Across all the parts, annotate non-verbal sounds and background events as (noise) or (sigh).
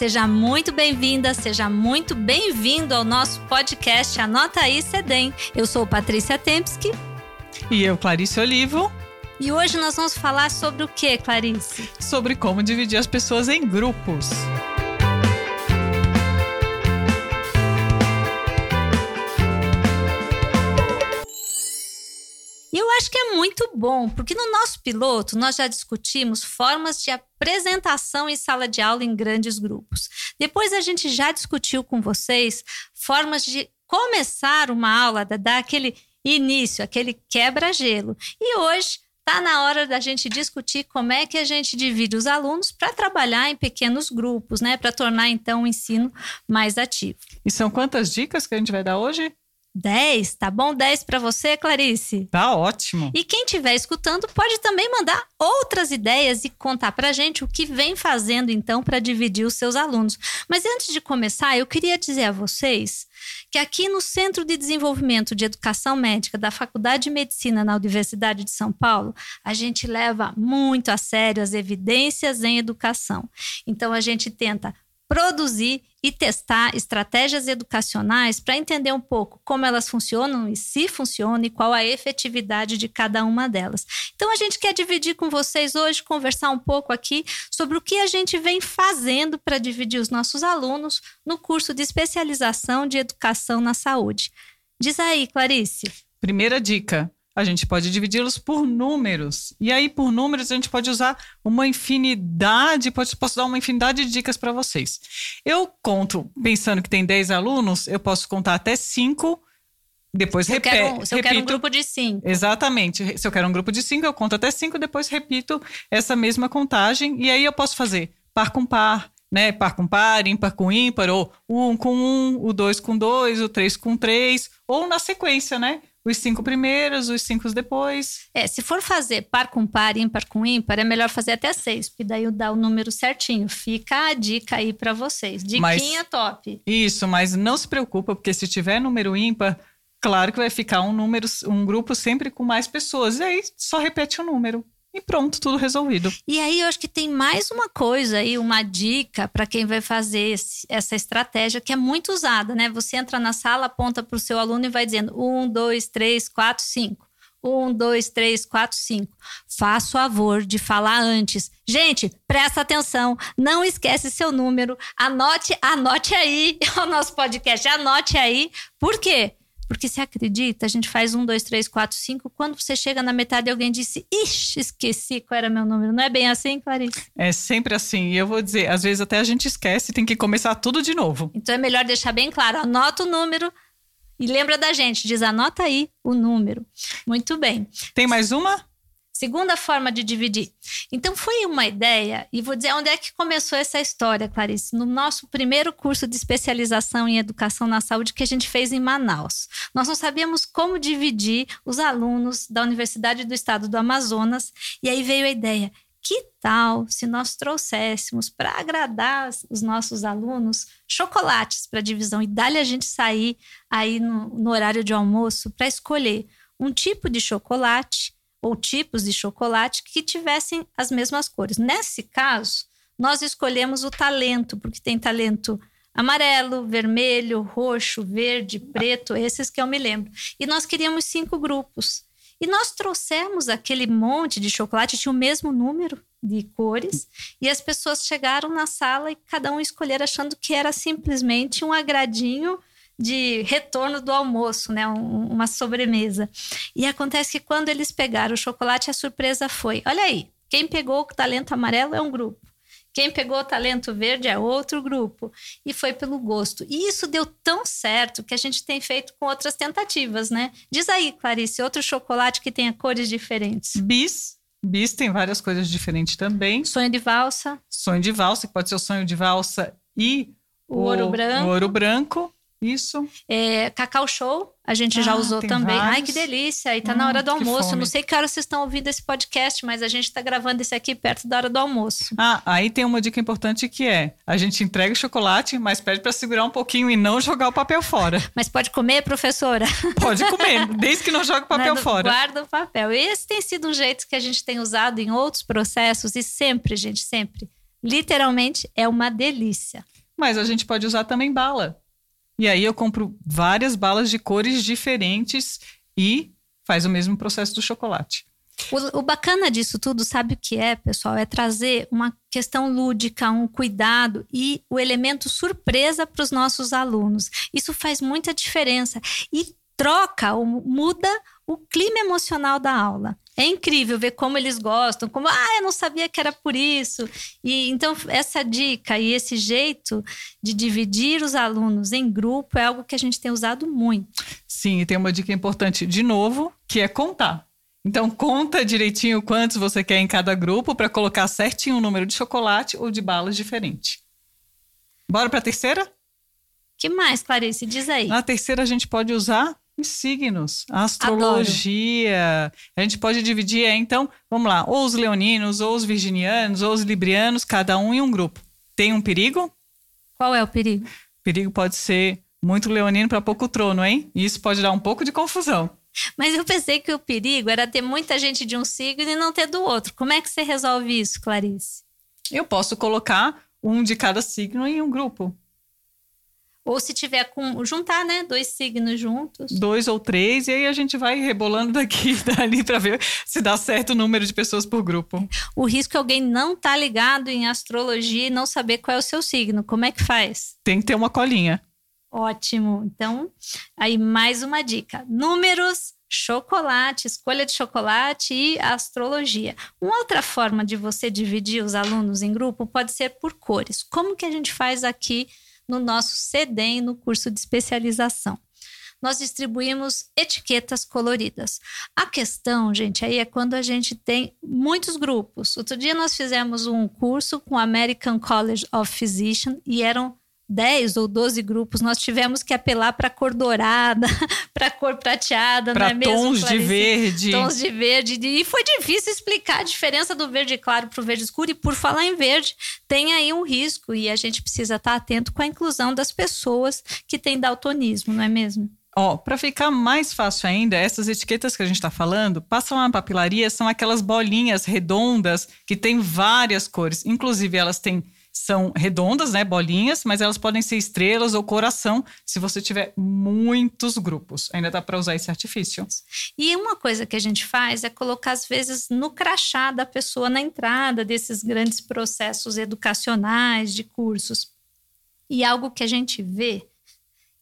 Seja muito bem-vinda, seja muito bem-vindo ao nosso podcast Anota aí Cedem. Eu sou Patrícia Tempsky. E eu, Clarice Olivo. E hoje nós vamos falar sobre o que, Clarice? Sobre como dividir as pessoas em grupos. E eu acho que é muito bom, porque no nosso piloto nós já discutimos formas de apresentação em sala de aula em grandes grupos. Depois a gente já discutiu com vocês formas de começar uma aula, dar aquele início, aquele quebra-gelo. E hoje está na hora da gente discutir como é que a gente divide os alunos para trabalhar em pequenos grupos, né? Para tornar então o ensino mais ativo. E são quantas dicas que a gente vai dar hoje? 10, tá bom? 10 para você, Clarice? Tá ótimo. E quem estiver escutando pode também mandar outras ideias e contar pra gente o que vem fazendo então para dividir os seus alunos. Mas antes de começar, eu queria dizer a vocês que aqui no Centro de Desenvolvimento de Educação Médica da Faculdade de Medicina na Universidade de São Paulo, a gente leva muito a sério as evidências em educação. Então a gente tenta produzir e testar estratégias educacionais para entender um pouco como elas funcionam e se funcionam e qual a efetividade de cada uma delas. Então a gente quer dividir com vocês hoje, conversar um pouco aqui sobre o que a gente vem fazendo para dividir os nossos alunos no curso de especialização de educação na saúde. Diz aí, Clarice. Primeira dica: a gente pode dividi-los por números. E aí, por números, a gente pode usar uma infinidade, pode, posso dar uma infinidade de dicas para vocês. Eu conto, pensando que tem 10 alunos, eu posso contar até 5. Depois se quero, se eu quero um grupo de 5. Exatamente. Se eu quero um grupo de 5, eu conto até 5, depois repito essa mesma contagem. E aí eu posso fazer par com par, né? Par com par, ímpar com ímpar, ou o um com um, o dois com dois, o três com três, ou na sequência, né? Os cinco primeiros, os cinco depois. É, se for fazer par com par, ímpar com ímpar, é melhor fazer até seis, porque daí dá o número certinho. Fica a dica aí para vocês. Diquinha mas, top. Isso, mas não se preocupa, porque se tiver número ímpar, claro que vai ficar um número, um grupo sempre com mais pessoas. E aí só repete o número. E pronto, tudo resolvido. E aí eu acho que tem mais uma coisa aí, uma dica para quem vai fazer esse, essa estratégia que é muito usada, né? Você entra na sala, aponta para o seu aluno e vai dizendo um, dois, três, quatro, cinco. Um, dois, três, quatro, cinco. Faça o favor de falar antes. Gente, presta atenção. Não esquece seu número. Anote, anote aí (laughs) o nosso podcast. Anote aí. Por quê? Porque se acredita, a gente faz um, dois, três, quatro, cinco. Quando você chega na metade, alguém disse, ixi, esqueci qual era meu número. Não é bem assim, Clarice? É sempre assim. E eu vou dizer, às vezes até a gente esquece, tem que começar tudo de novo. Então é melhor deixar bem claro. Anota o número e lembra da gente. Diz, anota aí o número. Muito bem. Tem mais uma? Segunda forma de dividir. Então, foi uma ideia, e vou dizer onde é que começou essa história, Clarice. No nosso primeiro curso de especialização em educação na saúde que a gente fez em Manaus. Nós não sabíamos como dividir os alunos da Universidade do Estado do Amazonas, e aí veio a ideia: que tal se nós trouxéssemos para agradar os nossos alunos chocolates para divisão e dar-lhe a gente sair aí no, no horário de almoço para escolher um tipo de chocolate ou tipos de chocolate que tivessem as mesmas cores. Nesse caso, nós escolhemos o talento, porque tem talento amarelo, vermelho, roxo, verde, preto, esses que eu me lembro. E nós queríamos cinco grupos. E nós trouxemos aquele monte de chocolate, tinha o mesmo número de cores, e as pessoas chegaram na sala e cada um escolher achando que era simplesmente um agradinho de retorno do almoço, né? Um, uma sobremesa. E acontece que quando eles pegaram o chocolate, a surpresa foi: olha aí, quem pegou o talento amarelo é um grupo. Quem pegou o talento verde é outro grupo. E foi pelo gosto. E isso deu tão certo que a gente tem feito com outras tentativas, né? Diz aí, Clarice, outro chocolate que tenha cores diferentes. Bis. Bis tem várias coisas diferentes também. Sonho de valsa. Sonho de valsa, que pode ser o sonho de valsa e o, o ouro branco. O ouro branco. Isso. É, Cacau Show, a gente ah, já usou também. Vários. Ai, que delícia! E tá hum, na hora do almoço. Não sei que hora vocês estão ouvindo esse podcast, mas a gente tá gravando esse aqui perto da hora do almoço. Ah, aí tem uma dica importante que é: a gente entrega o chocolate, mas pede para segurar um pouquinho e não jogar o papel fora. (laughs) Mas pode comer, professora? (laughs) Pode comer, desde que não jogue o papel não, fora. Guarda o papel. Esse tem sido um jeito que a gente tem usado em outros processos e sempre, gente, sempre Literalmente é uma delícia. Mas a gente pode usar também bala. E aí eu compro várias balas de cores diferentes e faz o mesmo processo do chocolate. O, o, bacana disso tudo, sabe o que é, pessoal? É trazer uma questão lúdica, um cuidado e o elemento surpresa para os nossos alunos. Isso faz muita diferença e troca, muda o clima emocional da aula. É incrível ver como eles gostam, como, ah, eu não sabia que era por isso. E então, essa dica e esse jeito de dividir os alunos em grupo é algo que a gente tem usado muito. Sim, e tem uma dica importante, de novo, que é contar. Então, conta direitinho quantos você quer em cada grupo para colocar certinho o número de chocolate ou de balas diferente. Bora para a terceira? que mais, Clarice? Diz aí. Na terceira, a gente pode usar os signos, a astrologia. Adoro. A gente pode dividir, então, vamos lá, ou os leoninos, ou os virginianos, ou os librianos, cada um em um grupo. Tem um perigo? Qual é o perigo? O perigo pode ser muito leonino para pouco trono, hein? Isso pode dar um pouco de confusão. Mas eu pensei que o perigo era ter muita gente de um signo e não ter do outro. Como é que você resolve isso, Clarice? Eu posso colocar um de cada signo em um grupo. Ou se tiver com juntar, né, dois signos juntos. Dois ou três e aí a gente vai rebolando daqui e dali para ver se dá certo o número de pessoas por grupo. O risco é alguém não estar tá ligado em astrologia e não saber qual é o seu signo. Como é que faz? Tem que ter uma colinha. Ótimo. Então, aí mais uma dica: números, chocolate, escolha de chocolate e astrologia. Uma outra forma de você dividir os alunos em grupo pode ser por cores. Como que a gente faz aqui no nosso CEDEM, no curso de especialização? Nós distribuímos etiquetas coloridas. A questão, gente, aí é quando a gente tem muitos grupos. Outro dia nós fizemos um curso com o American College of Physicians e eram 10 ou 12 grupos, nós tivemos que apelar para cor dourada, (laughs) para cor prateada, para é tons de verde. Tons de verde. E foi difícil explicar a diferença do verde claro para o verde escuro. E por falar em verde, tem aí um risco e a gente precisa estar atento com a inclusão das pessoas que têm daltonismo, não é mesmo? Ó, para ficar mais fácil ainda, essas etiquetas que a gente está falando, passam na papilaria, são aquelas bolinhas redondas que têm várias cores. Inclusive, elas têm são redondas, né, bolinhas, mas elas podem ser estrelas ou coração se você tiver muitos grupos. Ainda dá para usar esse artifício. E uma coisa que a gente faz é colocar às vezes no crachá da pessoa na entrada desses grandes processos educacionais de cursos. E algo que a gente vê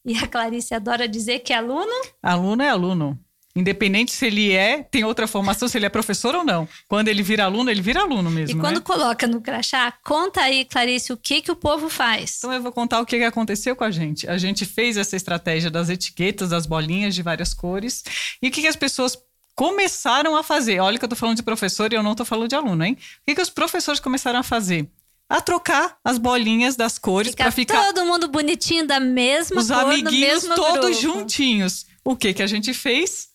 e a Clarice adora dizer que é aluno? Aluno é aluno. Independente se ele é, tem outra formação, se ele é professor ou não. Quando ele vira aluno, ele vira aluno mesmo. E quando né? coloca no crachá, conta aí, Clarice, o que, que o povo faz. Então eu vou contar o que, que aconteceu com a gente. A gente fez essa estratégia das etiquetas, das bolinhas de várias cores. E o que, que as pessoas começaram a fazer? Olha que eu tô falando de professor e eu não tô falando de aluno, hein? O que, que os professores começaram a fazer? a trocar as bolinhas das cores para ficar todo mundo bonitinho da mesma os cor, amiguinhos todos grupo. juntinhos. O que que a gente fez?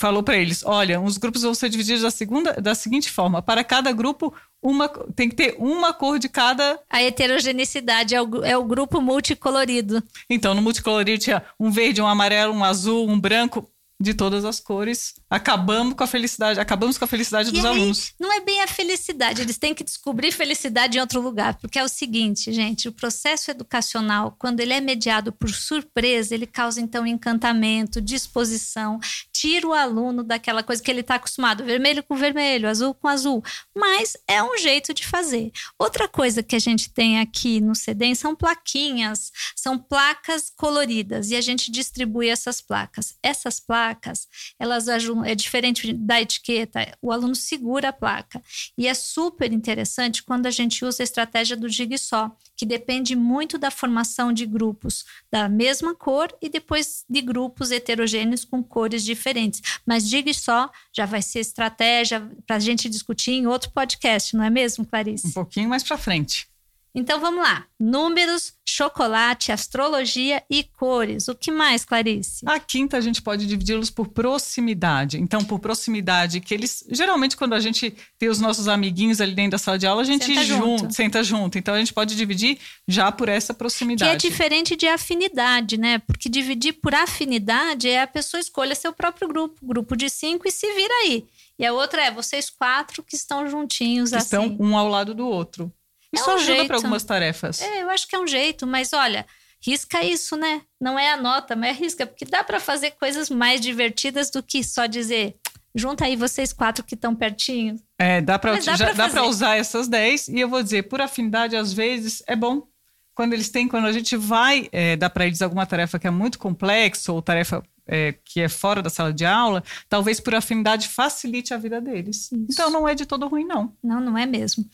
Falou para eles: olha, os grupos vão ser divididos da, segunda, da seguinte forma: para cada grupo, uma, tem que ter uma cor de cada. A heterogeneidade é o, é o grupo multicolorido. Então, no multicolorido tinha um verde, um amarelo, um azul, um branco de todas as cores. Acabamos com a felicidade, acabamos com a felicidade e dos aí, alunos. Não é bem a felicidade, eles têm que descobrir felicidade em outro lugar, porque é o seguinte, gente, o processo educacional, quando ele é mediado por surpresa, ele causa então encantamento, disposição, tira o aluno daquela coisa que ele está acostumado, vermelho com vermelho, azul com azul, mas é um jeito de fazer. Outra coisa que a gente tem aqui no CEDEM são plaquinhas, são placas coloridas e a gente distribui essas placas. Essas placas elas é diferente da etiqueta, o aluno segura a placa. E é super interessante quando a gente usa a estratégia do só, que depende muito da formação de grupos da mesma cor e depois de grupos heterogêneos com cores diferentes. Mas só já vai ser estratégia para a gente discutir em outro podcast, não é mesmo, Clarice? Um pouquinho mais para frente. Então vamos lá. Números, chocolate, astrologia e cores. O que mais, Clarice? A quinta a gente pode dividi-los por proximidade. Então, por proximidade, que eles. Geralmente, quando a gente tem os nossos amiguinhos ali dentro da sala de aula, a gente senta junto, junto. senta junto. Então, a gente pode dividir já por essa proximidade. Que é diferente de afinidade, né? Porque dividir por afinidade é a pessoa escolha seu próprio grupo, grupo de cinco, e se vira aí. E a outra é vocês quatro que estão juntinhos que assim. estão um ao lado do outro. Isso É um ajuda para algumas tarefas. É, eu acho que é um jeito, mas olha, risca isso, né? Não é a nota, mas é risca, porque dá para fazer coisas mais divertidas do que só dizer, junta aí vocês quatro que estão pertinho. É, dá para dá usar essas 10 e eu vou dizer, por afinidade, às vezes é bom. Quando eles têm, quando a gente vai é, dar para eles alguma tarefa que é muito complexa ou tarefa é, que é fora da sala de aula, talvez por afinidade facilite a vida deles. Isso. Então não é de todo ruim, não. Não, não é mesmo.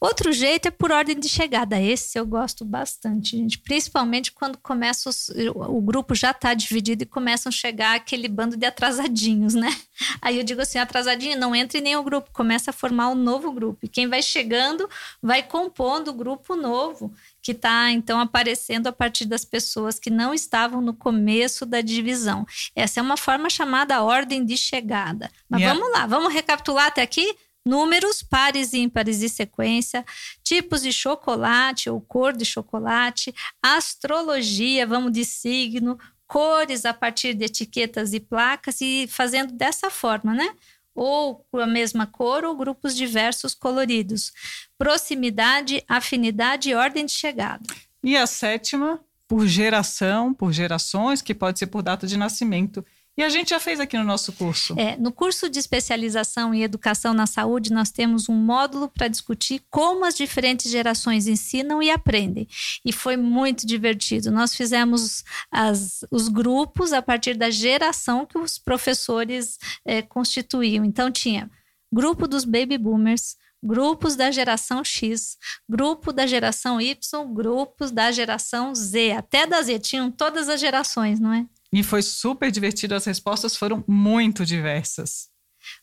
Outro jeito é por ordem de chegada. Esse eu gosto bastante, gente. Principalmente quando começa os- o grupo já está dividido e começam a chegar aquele bando de atrasadinhos, né? Aí eu digo assim, atrasadinho, não entre em nenhum grupo, começa a formar um novo grupo. E quem vai chegando vai compondo o grupo novo, que está então aparecendo a partir das pessoas que não estavam no começo da divisão. Essa é uma forma chamada ordem de chegada. Mas E a- vamos lá, vamos recapitular até aqui? Números, pares e ímpares de sequência, tipos de chocolate ou cor de chocolate, astrologia, vamos de signo, cores a partir de etiquetas e placas e fazendo dessa forma, né? Ou com a mesma cor ou grupos diversos coloridos. Proximidade, afinidade e ordem de chegada. E a sétima, por geração, por gerações, que pode ser por data de nascimento. E a gente já fez aqui no nosso curso. É, no curso de especialização em educação na saúde, nós temos um módulo para discutir como as diferentes gerações ensinam e aprendem. E foi muito divertido. Nós fizemos as- os grupos a partir da geração que os professores é, constituíam. Então, tinha grupo dos baby boomers. Grupos da geração X, grupo da geração Y, grupos da geração Z, até da Z, tinham todas as gerações, não é? E foi super divertido, as respostas foram muito diversas.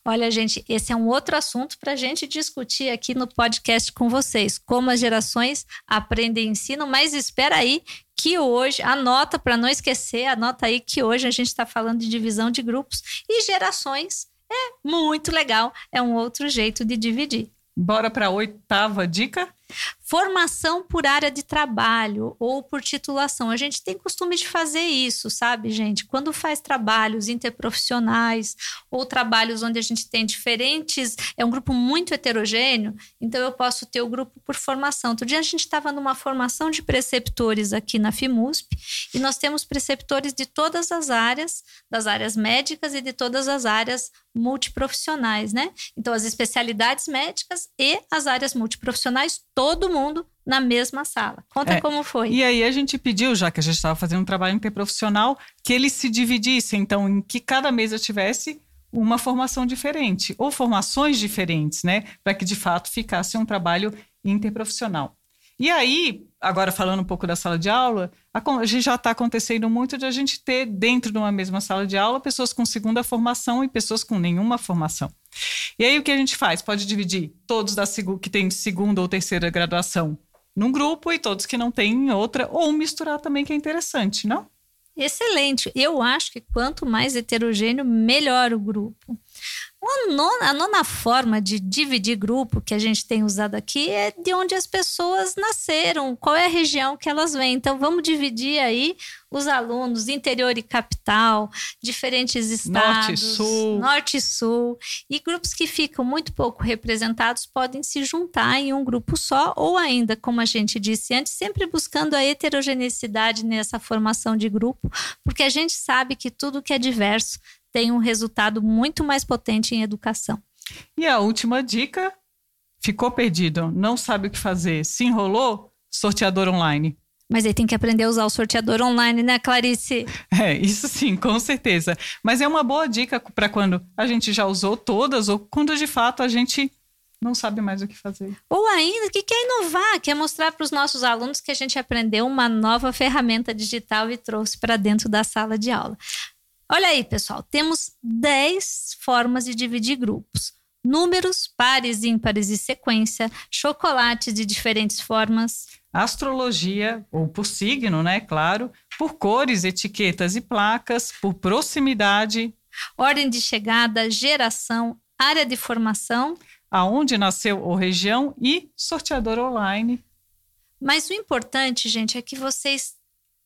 Olha, gente, esse é um outro assunto para a gente discutir aqui no podcast com vocês. Como as gerações aprendem e ensinam, mas espera aí que hoje, anota para não esquecer, anota aí que hoje a gente está falando de divisão de grupos e gerações. É muito legal, é um outro jeito de dividir. Bora para a oitava dica? Formação por área de trabalho ou por titulação. A gente tem costume de fazer isso, sabe, gente? Quando faz trabalhos interprofissionais ou trabalhos onde a gente tem diferentes, é um grupo muito heterogêneo, então eu posso ter o grupo por formação. Outro dia a gente estava numa formação de preceptores aqui na FIMUSP e nós temos preceptores de todas as áreas, das áreas médicas e de todas as áreas multiprofissionais, né? Então, as especialidades médicas e as áreas multiprofissionais, todo mundo na mesma sala. Conta É, como foi. E aí a gente pediu, já que a gente estava fazendo um trabalho interprofissional, que eles se dividissem, então, em que cada mesa tivesse uma formação diferente, ou formações diferentes, né? Para que de fato ficasse um trabalho interprofissional. E aí, agora falando um pouco da sala de aula, a gente já está acontecendo muito de a gente ter dentro de uma mesma sala de aula pessoas com segunda formação e pessoas com nenhuma formação. E aí o que a gente faz? Pode dividir todos da que têm segunda ou terceira graduação num grupo e todos que não têm outra, ou misturar também, que é interessante, não? Excelente. Eu acho que quanto mais heterogêneo, melhor o grupo. A nona, a nona forma de dividir grupo que a gente tem usado aqui é de onde as pessoas nasceram, qual é a região que elas vêm. Então, vamos dividir aí os alunos, interior e capital, diferentes estados, Norte e sul. norte e sul. E grupos que ficam muito pouco representados podem se juntar em um grupo só, ou ainda, como a gente disse antes, sempre buscando a heterogeneidade nessa formação de grupo, porque a gente sabe que tudo que é diverso tem um resultado muito mais potente em educação. E a última dica: ficou perdido, não sabe o que fazer, se enrolou, sorteador online. Mas aí tem que aprender a usar o sorteador online, né, Clarice? (laughs) É, isso sim, com certeza. Mas é uma boa dica para quando a gente já usou todas ou quando de fato a gente não sabe mais o que fazer. Ou ainda, que quer inovar, quer mostrar para os nossos alunos que a gente aprendeu uma nova ferramenta digital e trouxe para dentro da sala de aula. Olha aí, pessoal, temos 10 formas de dividir grupos. Números, pares, ímpares e sequência, chocolates de diferentes formas, Astrologia, ou por signo, né? Claro, por cores, etiquetas e placas, por proximidade, ordem de chegada, geração, área de formação. aonde nasceu ou região e sorteador online. Mas o importante, gente, é que vocês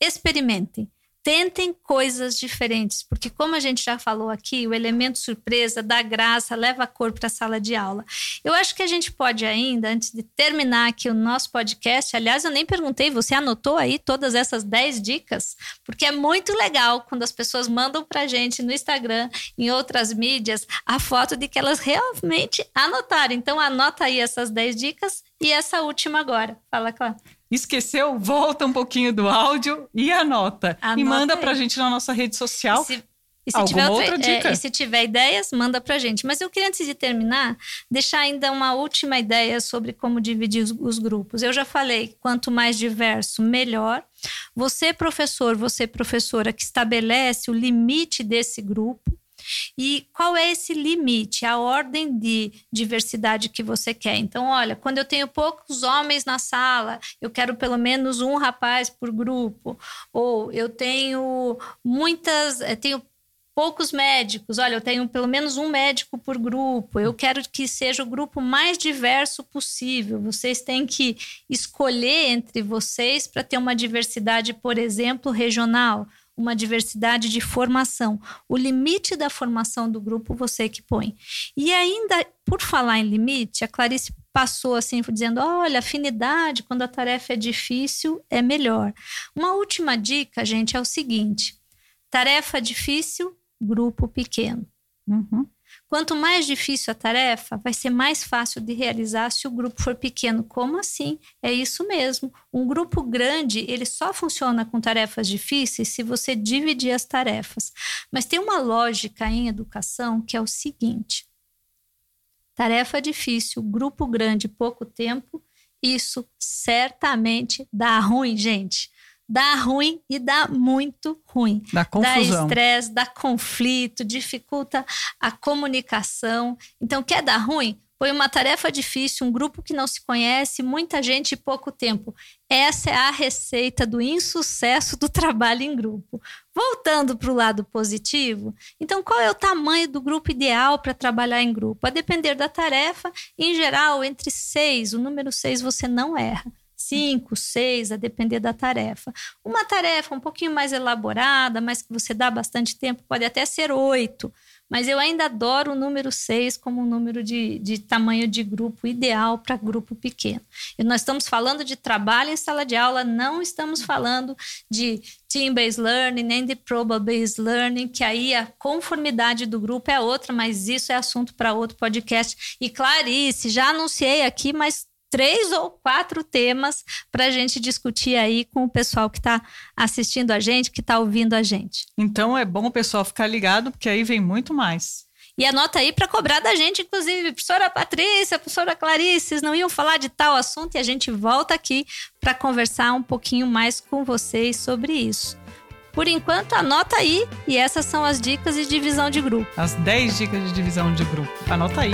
experimentem. Tentem coisas diferentes, porque como a gente já falou aqui, o elemento surpresa dá graça, leva a cor para a sala de aula. Eu acho que a gente pode ainda, antes de terminar aqui o nosso podcast, aliás, eu nem perguntei, você anotou aí todas essas 10 dicas? Porque é muito legal quando as pessoas mandam para a gente no Instagram, em outras mídias, a foto de que elas realmente anotaram. Então anota aí essas 10 dicas e essa última agora. Fala, Cláudia. Esqueceu? Volta um pouquinho do áudio e anota. anota e manda para a gente na nossa rede social. E se, e se Alguma outra, outra dica? É, e se tiver ideias, manda para a gente. Mas eu queria, antes de terminar, deixar ainda uma última ideia sobre como dividir os, os grupos. Eu já falei, quanto mais diverso, melhor. Você, professor, você, professora, que estabelece o limite desse grupo e qual é esse limite, a ordem de diversidade que você quer? Então, olha, quando eu tenho poucos homens na sala, eu quero pelo menos um rapaz por grupo. Ou eu tenho muitas, eu eh, tenho poucos médicos. Olha, eu tenho pelo menos um médico por grupo. Eu quero que seja o grupo mais diverso possível. Vocês têm que escolher entre vocês para ter uma diversidade, por exemplo, regional uma diversidade de formação. O limite da formação do grupo você que põe. E ainda, por falar em limite, a Clarice passou assim, dizendo: olha, afinidade, quando a tarefa é difícil, é melhor. Uma última dica, gente, é o seguinte: tarefa difícil, grupo pequeno. Uhum. Quanto mais difícil a tarefa, vai ser mais fácil de realizar se o grupo for pequeno. Como assim? É isso mesmo. Um grupo grande, ele só funciona com tarefas difíceis se você dividir as tarefas. Mas tem uma lógica em educação que é o seguinte: tarefa difícil, grupo grande, pouco tempo, isso certamente dá ruim, gente dá ruim e dá muito ruim. Dá confusão. Dá estresse, dá conflito, dificulta a comunicação. Então, quer dar ruim? Põe uma tarefa difícil, um grupo que não se conhece, muita gente e pouco tempo. Essa é a receita do insucesso do (laughs) trabalho em grupo. Voltando para o lado positivo, então qual é o tamanho do grupo ideal para trabalhar em grupo? A depender da tarefa, em geral, entre seis, o número seis você não erra cinco, seis, a depender da tarefa. Uma tarefa um pouquinho mais elaborada, mas que você dá bastante tempo, pode até ser oito. Mas eu ainda adoro o número seis como um número de, de tamanho de grupo ideal para grupo pequeno. E nós estamos falando de trabalho em sala de aula, não estamos falando de team-based learning, nem de probable-based learning, que aí a conformidade do grupo é outra, mas isso é assunto para outro podcast. E Clarice, já anunciei aqui, mas três ou quatro temas para a gente discutir aí com o pessoal que está assistindo a gente, que está ouvindo a gente. Então é bom o pessoal ficar ligado, porque aí vem muito mais. E anota aí para cobrar da gente, inclusive, professora Patrícia, professora Clarice, vocês não iam falar de tal assunto e a gente volta aqui para conversar um pouquinho mais com vocês sobre isso. Por enquanto, anota aí e essas são as dicas de divisão de grupo. As 10 dicas de divisão de grupo. Anota aí.